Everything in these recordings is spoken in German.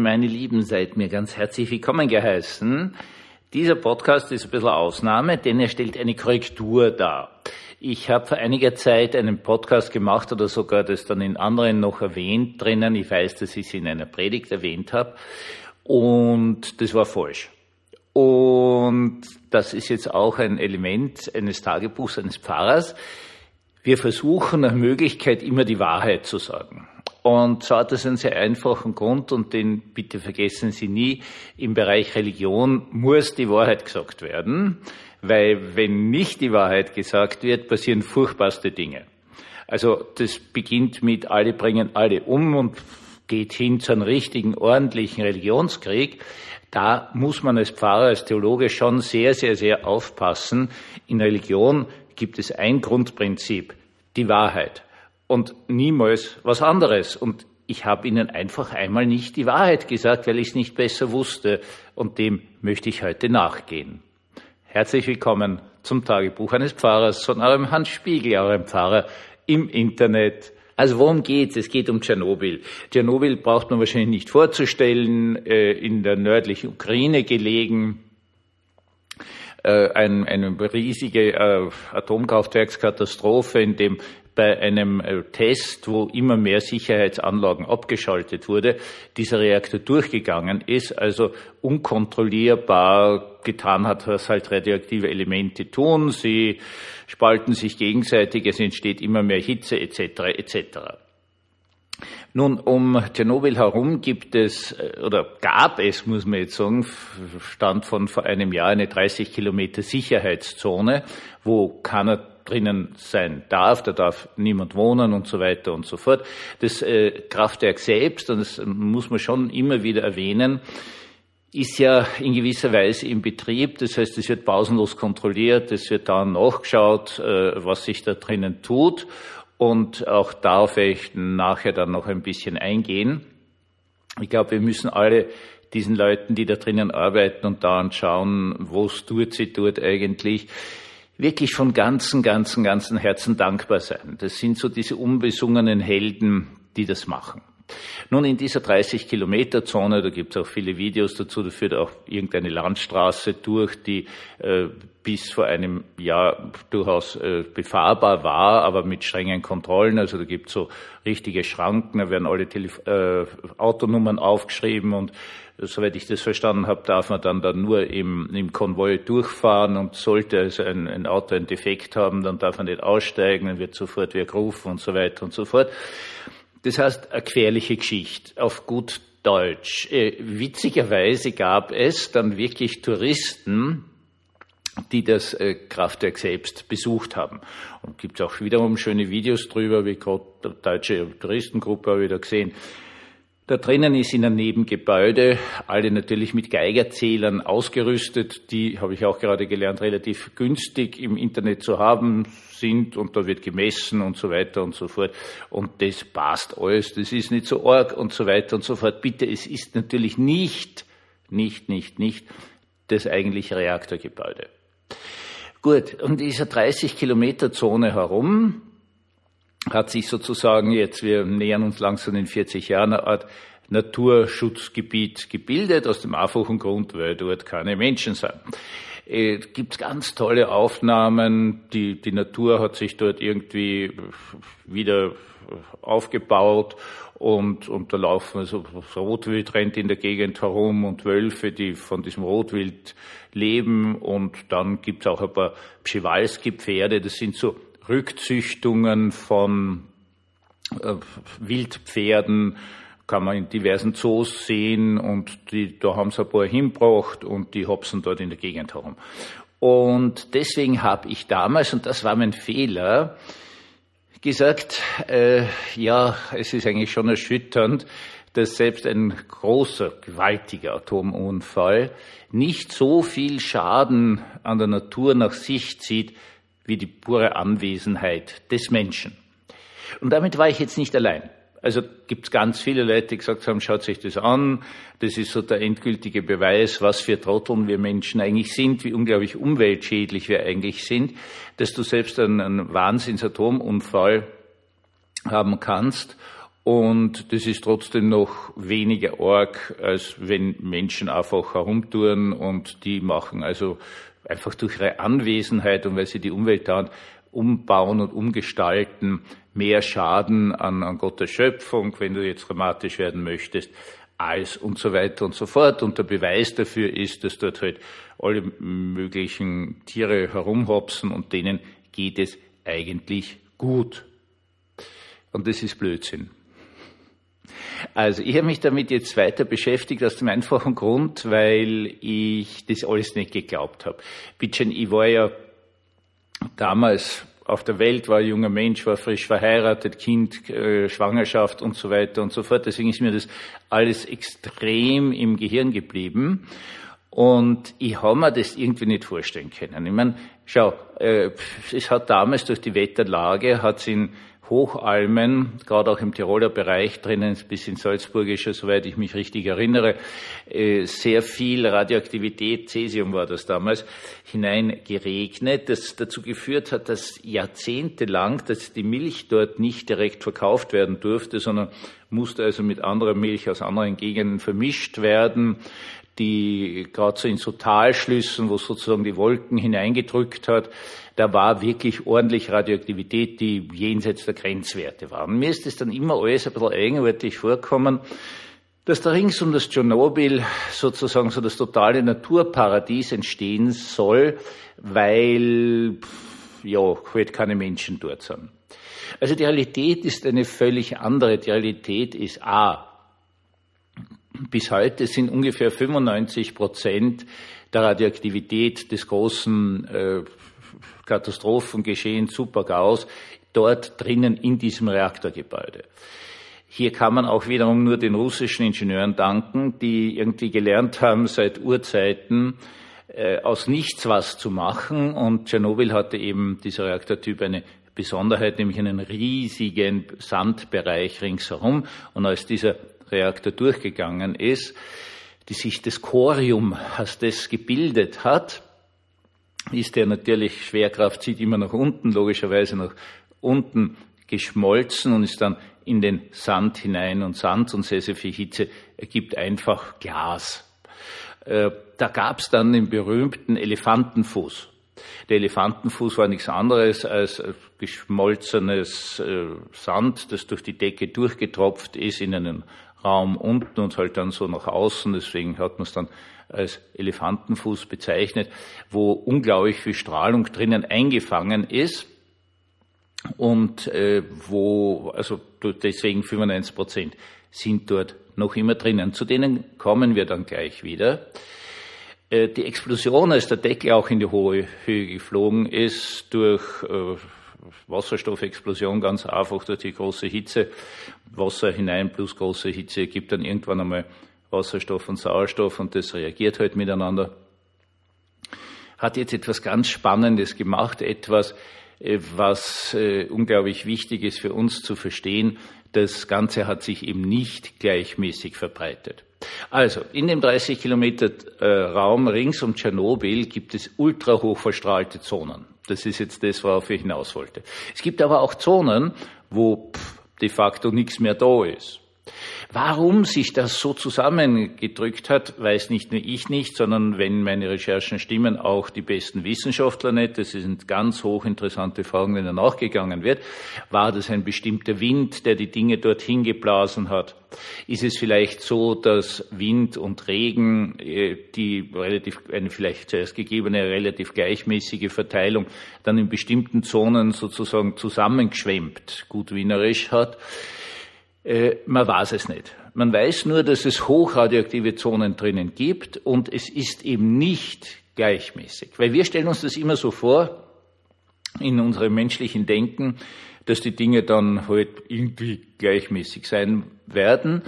Meine Lieben, seid mir ganz herzlich willkommen geheißen. Dieser Podcast ist ein bisschen Ausnahme, denn er stellt eine Korrektur dar. Ich habe vor einiger Zeit einen Podcast gemacht oder sogar das dann in anderen noch erwähnt drinnen. Ich weiß, dass ich es in einer Predigt erwähnt habe. Und das war falsch. Und das ist jetzt auch ein Element eines Tagebuchs eines Pfarrers. Wir versuchen nach Möglichkeit immer die Wahrheit zu sagen. Und zwar hat das einen sehr einfachen Grund und den bitte vergessen Sie nie. Im Bereich Religion muss die Wahrheit gesagt werden, weil wenn nicht die Wahrheit gesagt wird, passieren furchtbarste Dinge. Also das beginnt mit alle bringen alle um und geht hin zu einem richtigen, ordentlichen Religionskrieg. Da muss man als Pfarrer, als Theologe schon sehr, sehr, sehr aufpassen. In Religion gibt es ein Grundprinzip, die Wahrheit und niemals was anderes. Und ich habe Ihnen einfach einmal nicht die Wahrheit gesagt, weil ich es nicht besser wusste. Und dem möchte ich heute nachgehen. Herzlich willkommen zum Tagebuch eines Pfarrers von eurem Hans Spiegel, eurem Pfarrer im Internet. Also worum geht's? Es geht um Tschernobyl. Tschernobyl braucht man wahrscheinlich nicht vorzustellen, äh, in der nördlichen Ukraine gelegen. Äh, ein, eine riesige äh, Atomkraftwerkskatastrophe, in dem bei einem äh, Test, wo immer mehr Sicherheitsanlagen abgeschaltet wurde, dieser Reaktor durchgegangen ist, also unkontrollierbar getan hat, was halt radioaktive Elemente tun. Sie spalten sich gegenseitig, es entsteht immer mehr Hitze etc. etc. Nun, um Tschernobyl herum gibt es, äh, oder gab es, muss man jetzt sagen, stand von vor einem Jahr eine 30 Kilometer Sicherheitszone, wo keiner drinnen sein darf, da darf niemand wohnen und so weiter und so fort. Das äh, Kraftwerk selbst, und das muss man schon immer wieder erwähnen, ist ja in gewisser Weise im Betrieb. Das heißt, es wird pausenlos kontrolliert, es wird dann nachgeschaut, äh, was sich da drinnen tut. Und auch darauf werde ich nachher dann noch ein bisschen eingehen. Ich glaube, wir müssen alle diesen Leuten, die da drinnen arbeiten und da anschauen, wo es tut sie tut eigentlich, wirklich von ganzem, ganzem, ganzem Herzen dankbar sein. Das sind so diese unbesungenen Helden, die das machen. Nun, in dieser 30 Kilometer Zone, da gibt es auch viele Videos dazu, da führt auch irgendeine Landstraße durch, die äh, bis vor einem Jahr durchaus äh, befahrbar war, aber mit strengen Kontrollen. Also da gibt es so richtige Schranken, da werden alle Telef äh, Autonummern aufgeschrieben und soweit ich das verstanden habe, darf man dann, dann nur im, im Konvoi durchfahren und sollte also ein, ein Auto einen Defekt haben, dann darf man nicht aussteigen, dann wird sofort wieder gerufen und so weiter und so fort. Das heißt, eine querliche Geschichte auf gut Deutsch. Äh, witzigerweise gab es dann wirklich Touristen, die das äh, Kraftwerk selbst besucht haben. Und gibt es auch wiederum schöne Videos drüber, wie gerade deutsche Touristengruppe wieder gesehen. Da drinnen ist in einem Nebengebäude, alle natürlich mit Geigerzählern ausgerüstet, die, habe ich auch gerade gelernt, relativ günstig im Internet zu haben sind und da wird gemessen und so weiter und so fort. Und das passt alles, das ist nicht so arg und so weiter und so fort. Bitte, es ist natürlich nicht, nicht, nicht, nicht das eigentliche Reaktorgebäude. Gut, und dieser 30 Kilometer Zone herum, hat sich sozusagen jetzt, wir nähern uns langsam in 40 Jahren, eine Art Naturschutzgebiet gebildet, aus dem einfachen Grund, weil dort keine Menschen sind. Es äh, gibt ganz tolle Aufnahmen, die, die Natur hat sich dort irgendwie wieder aufgebaut und, und da laufen so Rotwild rennt in der Gegend herum und Wölfe, die von diesem Rotwild leben und dann gibt es auch ein paar Pschewalski-Pferde, das sind so Rückzüchtungen von äh, Wildpferden, kann man in diversen Zoos sehen und die, da haben sie ein paar hinbracht und die hopsen dort in der Gegend herum. Und deswegen habe ich damals, und das war mein Fehler, gesagt, äh, ja, es ist eigentlich schon erschütternd, dass selbst ein großer, gewaltiger Atomunfall nicht so viel Schaden an der Natur nach sich zieht, wie die pure Anwesenheit des Menschen. Und damit war ich jetzt nicht allein. Also gibt es ganz viele Leute, die gesagt haben, schaut sich das an, das ist so der endgültige Beweis, was für Trotteln wir Menschen eigentlich sind, wie unglaublich umweltschädlich wir eigentlich sind, dass du selbst einen, einen Wahnsinnsatomunfall haben kannst Und das ist trotzdem noch weniger arg, als wenn Menschen einfach herumtouren und die machen also einfach durch ihre Anwesenheit und weil sie die Umwelt dann umbauen und umgestalten, mehr Schaden an, an Gottes Schöpfung, wenn du jetzt dramatisch werden möchtest, als und so weiter und so fort. Und der Beweis dafür ist, dass dort halt alle möglichen Tiere herumhopsen und denen geht es eigentlich gut. Und das ist Blödsinn. Also ich habe mich damit jetzt weiter beschäftigt aus dem einfachen Grund, weil ich das alles nicht geglaubt habe. Bitte, ich war ja damals auf der Welt, war junger Mensch, war frisch verheiratet, Kind, äh, Schwangerschaft und so weiter und so fort. Deswegen ist mir das alles extrem im Gehirn geblieben. Und ich habe mir das irgendwie nicht vorstellen können. Ich meine, schau, äh, es hat damals durch die Wetterlage, hat es in Hochalmen, gerade auch im Tiroler Bereich drinnen, bis in Salzburgischer, soweit ich mich richtig erinnere, äh, sehr viel Radioaktivität, Cäsium war das damals, hineingeregnet, das dazu geführt hat, dass jahrzehntelang, dass die Milch dort nicht direkt verkauft werden durfte, sondern musste also mit anderer Milch aus anderen Gegenden vermischt werden die gerade so in so Talschlüssen, wo sozusagen die Wolken hineingedrückt hat, da war wirklich ordentlich Radioaktivität, die jenseits der Grenzwerte war. Und mir ist es dann immer alles ein bisschen eigenartig vorkommen, dass da rings um das Tschernobyl sozusagen so das totale Naturparadies entstehen soll, weil ja halt keine Menschen dort sind. Also die Realität ist eine völlig andere. Die Realität ist A, bis heute sind ungefähr 95 Prozent der Radioaktivität des großen äh, Katastrophengeschehens Super-GAUS dort drinnen in diesem Reaktorgebäude. Hier kann man auch wiederum nur den russischen Ingenieuren danken, die irgendwie gelernt haben, seit Urzeiten äh, aus nichts was zu machen. Und Tschernobyl hatte eben dieser Reaktortyp eine Besonderheit, nämlich einen riesigen Sandbereich ringsherum. Und als dieser Reaktor durchgegangen ist, die sich das Chorium, als das gebildet hat, ist der natürlich, Schwerkraft zieht immer nach unten, logischerweise nach unten geschmolzen und ist dann in den Sand hinein und Sand und sehr, sehr viel Hitze ergibt einfach Glas. Äh, da gab es dann den berühmten Elefantenfuß. Der Elefantenfuß war nichts anderes als geschmolzenes äh, Sand, das durch die Decke durchgetropft ist in einen Raum unten und halt dann so nach außen, deswegen hat man es dann als Elefantenfuß bezeichnet, wo unglaublich viel Strahlung drinnen eingefangen ist und äh, wo, also deswegen 95 Prozent sind dort noch immer drinnen. Zu denen kommen wir dann gleich wieder. Äh, die Explosion, als der Deckel auch in die hohe Höhe geflogen ist, durch äh, Wasserstoffexplosion ganz einfach durch die große Hitze. Wasser hinein plus große Hitze gibt dann irgendwann einmal Wasserstoff und Sauerstoff und das reagiert halt miteinander. Hat jetzt etwas ganz Spannendes gemacht, etwas, äh, was äh, unglaublich wichtig ist für uns zu verstehen. Das Ganze hat sich eben nicht gleichmäßig verbreitet. Also, in dem 30 Kilometer äh, Raum rings um Tschernobyl gibt es ultrahoch verstrahlte Zonen. Das ist jetzt das, worauf ich hinaus wollte. Es gibt aber auch Zonen, wo pff, de facto nichts mehr da ist. Warum sich das so zusammengedrückt hat, weiß nicht nur ich nicht, sondern wenn meine Recherchen stimmen, auch die besten Wissenschaftler nicht. Das sind ganz hochinteressante Fragen, denen nachgegangen wird. War das ein bestimmter Wind, der die Dinge dorthin geblasen hat? Ist es vielleicht so, dass Wind und Regen, äh, die relativ, eine vielleicht zuerst gegebene relativ gleichmäßige Verteilung, dann in bestimmten Zonen sozusagen zusammengeschwemmt, gut wienerisch hat? Äh, man weiß es nicht. Man weiß nur, dass es hochradioaktive Zonen drinnen gibt und es ist eben nicht gleichmäßig. Weil wir stellen uns das immer so vor, in unserem menschlichen Denken, dass die Dinge dann halt irgendwie gleichmäßig sein werden.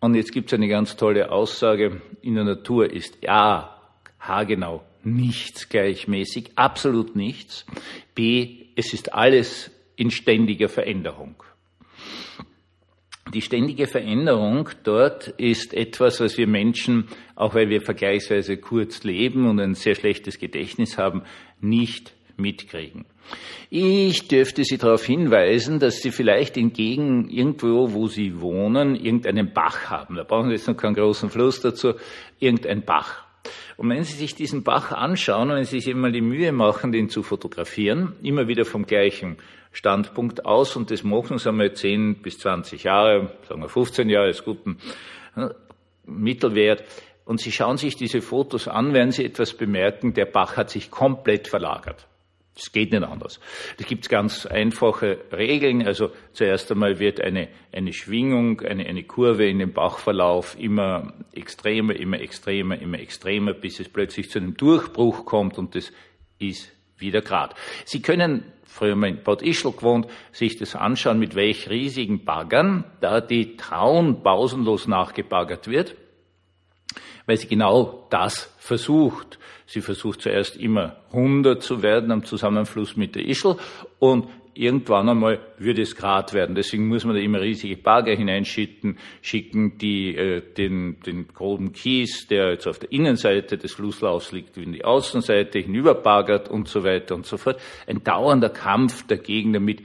Und jetzt gibt es eine ganz tolle Aussage, in der Natur ist ja, haargenau, nichts gleichmäßig, absolut nichts. B, es ist alles in ständiger Veränderung. Die ständige Veränderung dort ist etwas, was wir Menschen, auch weil wir vergleichsweise kurz leben und ein sehr schlechtes Gedächtnis haben, nicht mitkriegen. Ich dürfte Sie darauf hinweisen, dass Sie vielleicht entgegen irgendwo, wo Sie wohnen, irgendeinen Bach haben. Da brauchen Sie jetzt noch keinen großen Fluss dazu, irgendein Bach. Und wenn Sie sich diesen Bach anschauen, wenn Sie sich immer die Mühe machen, den zu fotografieren, immer wieder vom gleichen Standpunkt aus, und das machen Sie einmal 10 bis 20 Jahre, sagen wir 15 Jahre, ist guten äh, Mittelwert, und Sie schauen sich diese Fotos an, werden Sie etwas bemerken, der Bach hat sich komplett verlagert. Es geht nicht anders. Da gibt es ganz einfache Regeln. Also zuerst einmal wird eine, eine Schwingung, eine, eine Kurve in dem Bachverlauf immer extremer, immer extremer, immer extremer, bis es plötzlich zu einem Durchbruch kommt und das ist wieder Grad. Sie können, früher mal in Bad Ischl gewohnt, sich das anschauen, mit welch riesigen Baggern da die Traun pausenlos nachgebaggert wird weil sie genau das versucht. Sie versucht zuerst immer 100 zu werden am Zusammenfluss mit der Ischl und irgendwann einmal würde es Grad werden. Deswegen muss man da immer riesige Bagger hineinschicken, schicken, die äh, den, den groben Kies, der jetzt auf der Innenseite des Flusslaufs liegt, in die Außenseite hinüberbaggert und so weiter und so fort. Ein dauernder Kampf dagegen, damit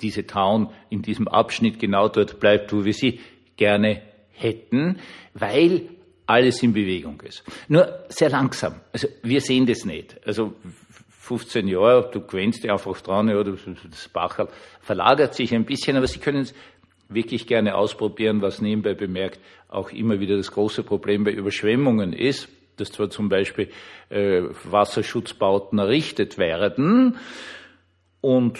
diese Town in diesem Abschnitt genau dort bleibt, wo wir sie gerne hätten, weil alles in Bewegung ist. Nur sehr langsam. Also wir sehen das nicht. Also 15 Jahre, du gewöhnst dich einfach dran, ja, das Bachel verlagert sich ein bisschen, aber Sie können es wirklich gerne ausprobieren, was nebenbei bemerkt auch immer wieder das große Problem bei Überschwemmungen ist, dass zwar zum Beispiel äh, Wasserschutzbauten errichtet werden und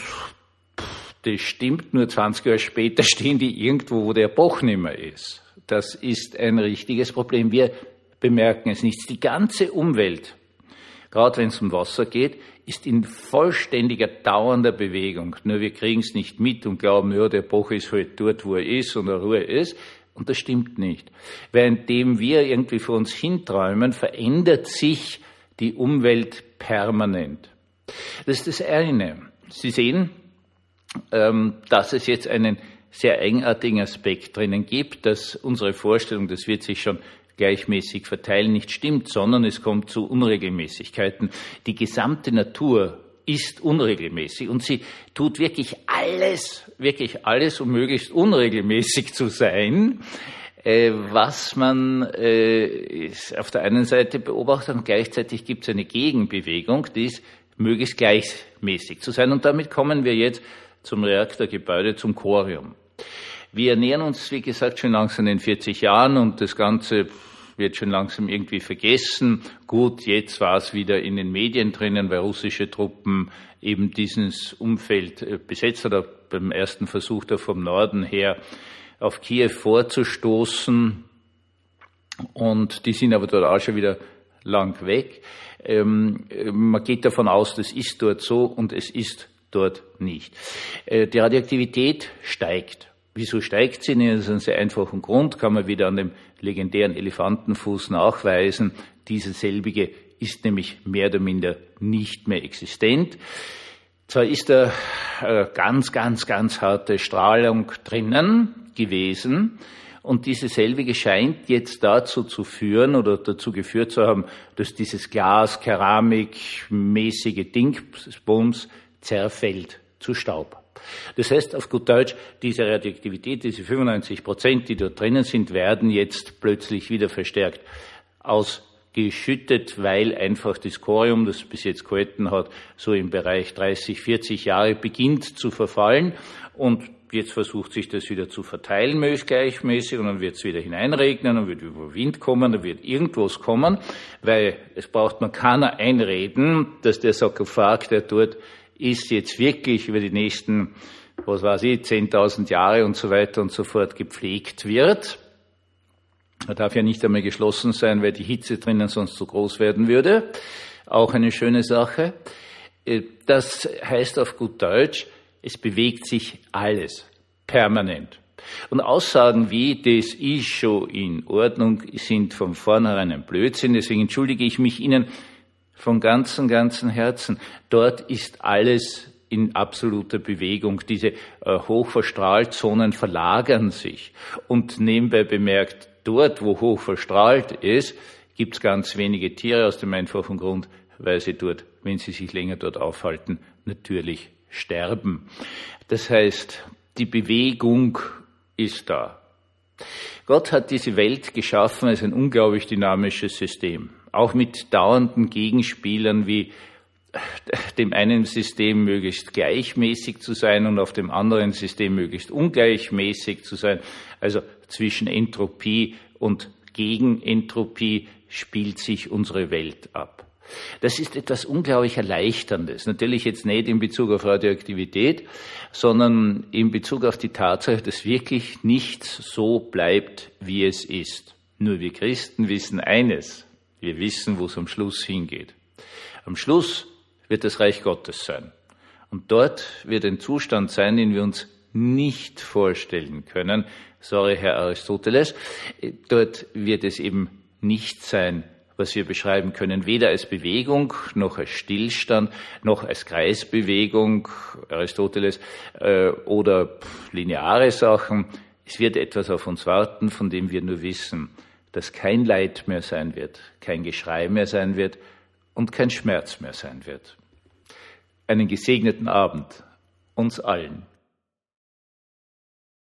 das stimmt, nur 20 Jahre später stehen die irgendwo, wo der Bach nicht mehr ist. Das ist ein richtiges Problem. Wir bemerken es nicht. Die ganze Umwelt, gerade wenn es um Wasser geht, ist in vollständiger dauernder Bewegung. Nur wir kriegen es nicht mit und glauben, ja, der Bach ist halt dort, wo er ist und er Ruhe ist. Und das stimmt nicht. Währenddem wir irgendwie vor uns hinträumen, verändert sich die Umwelt permanent. Das ist das eine. Sie sehen, dass es jetzt einen sehr eigenartigen Aspekt drinnen gibt, dass unsere Vorstellung, das wird sich schon gleichmäßig verteilen, nicht stimmt, sondern es kommt zu Unregelmäßigkeiten. Die gesamte Natur ist unregelmäßig und sie tut wirklich alles, wirklich alles, um möglichst unregelmäßig zu sein, äh, was man äh, auf der einen Seite beobachtet und gleichzeitig gibt es eine Gegenbewegung, die ist möglichst gleichmäßig zu sein. Und damit kommen wir jetzt zum Reaktorgebäude, zum Chorium. Wir nähern uns, wie gesagt, schon langsam in 40 Jahren und das Ganze wird schon langsam irgendwie vergessen. Gut, jetzt war es wieder in den Medien drinnen, weil russische Truppen eben dieses Umfeld äh, besetzt oder beim ersten Versuch da vom Norden her auf Kiew vorzustoßen. Und die sind aber dort auch schon wieder lang weg. Ähm, man geht davon aus, das ist dort so und es ist dort nicht. Äh, die Radioaktivität steigt. Wieso steigt sie? Das ist ein sehr einfachen Grund, kann man wieder an dem legendären Elefantenfuß nachweisen. Diese selbige ist nämlich mehr oder minder nicht mehr existent. Zwar ist da äh, ganz, ganz, ganz harte Strahlung drinnen gewesen, und diese selbige scheint jetzt dazu zu führen oder dazu geführt zu haben, dass dieses Glas, Keramik, mäßige Dingsbums zerfällt zu Staub. Das heißt auf gut Deutsch, diese Radioaktivität, diese 95 Prozent, die dort drinnen sind, werden jetzt plötzlich wieder verstärkt. Ausgeschüttet, weil einfach das Chorium, das bis jetzt gehalten hat, so im Bereich 30, 40 Jahre beginnt zu verfallen. Und jetzt versucht sich das wieder zu verteilen, möglichst gleichmäßig, und dann wird es wieder hineinregnen, dann wird über Wind kommen, dann wird irgendwas kommen, weil es braucht man keiner einreden, dass der Sarkophag, der dort ist jetzt wirklich über die nächsten, was weiß ich, 10.000 Jahre und so weiter und so fort gepflegt wird. Er darf ja nicht einmal geschlossen sein, weil die Hitze drinnen sonst zu groß werden würde. Auch eine schöne Sache. Äh, das heißt auf gut Deutsch, es bewegt sich alles permanent. Und Aussagen wie, das ist schon in Ordnung, sind von vornherein ein Blödsinn. Deswegen entschuldige ich mich Ihnen von ganzem, ganzem Herzen. Dort ist alles in absoluter Bewegung. Diese äh, Hochverstrahlzonen verlagern sich. Und nebenbei bemerkt, dort, wo hochverstrahlt ist, gibt es ganz wenige Tiere aus dem einfachen Grund, weil sie dort, wenn sie sich länger dort aufhalten, natürlich sterben. Das heißt, die Bewegung ist da. Gott hat diese Welt geschaffen als ein unglaublich dynamisches System, auch mit dauernden Gegenspielern wie dem einen System möglichst gleichmäßig zu sein und auf dem anderen System möglichst ungleichmäßig zu sein. Also zwischen Entropie und Gegenentropie spielt sich unsere Welt ab. Das ist etwas unglaublich Erleichterndes. Natürlich jetzt nicht in Bezug auf Radioaktivität, sondern in Bezug auf die Tatsache, dass wirklich nichts so bleibt, wie es ist. Nur wir Christen wissen eines. Wir wissen, wo es am Schluss hingeht. Am Schluss wird das Reich Gottes sein. Und dort wird ein Zustand sein, den wir uns nicht vorstellen können. Sorry, Herr Aristoteles. Dort wird es eben nicht sein, was wir beschreiben können, weder als Bewegung noch als Stillstand noch als Kreisbewegung, Aristoteles, äh, oder lineare Sachen. Es wird etwas auf uns warten, von dem wir nur wissen, dass kein Leid mehr sein wird, kein Geschrei mehr sein wird und kein Schmerz mehr sein wird. Einen gesegneten Abend uns allen.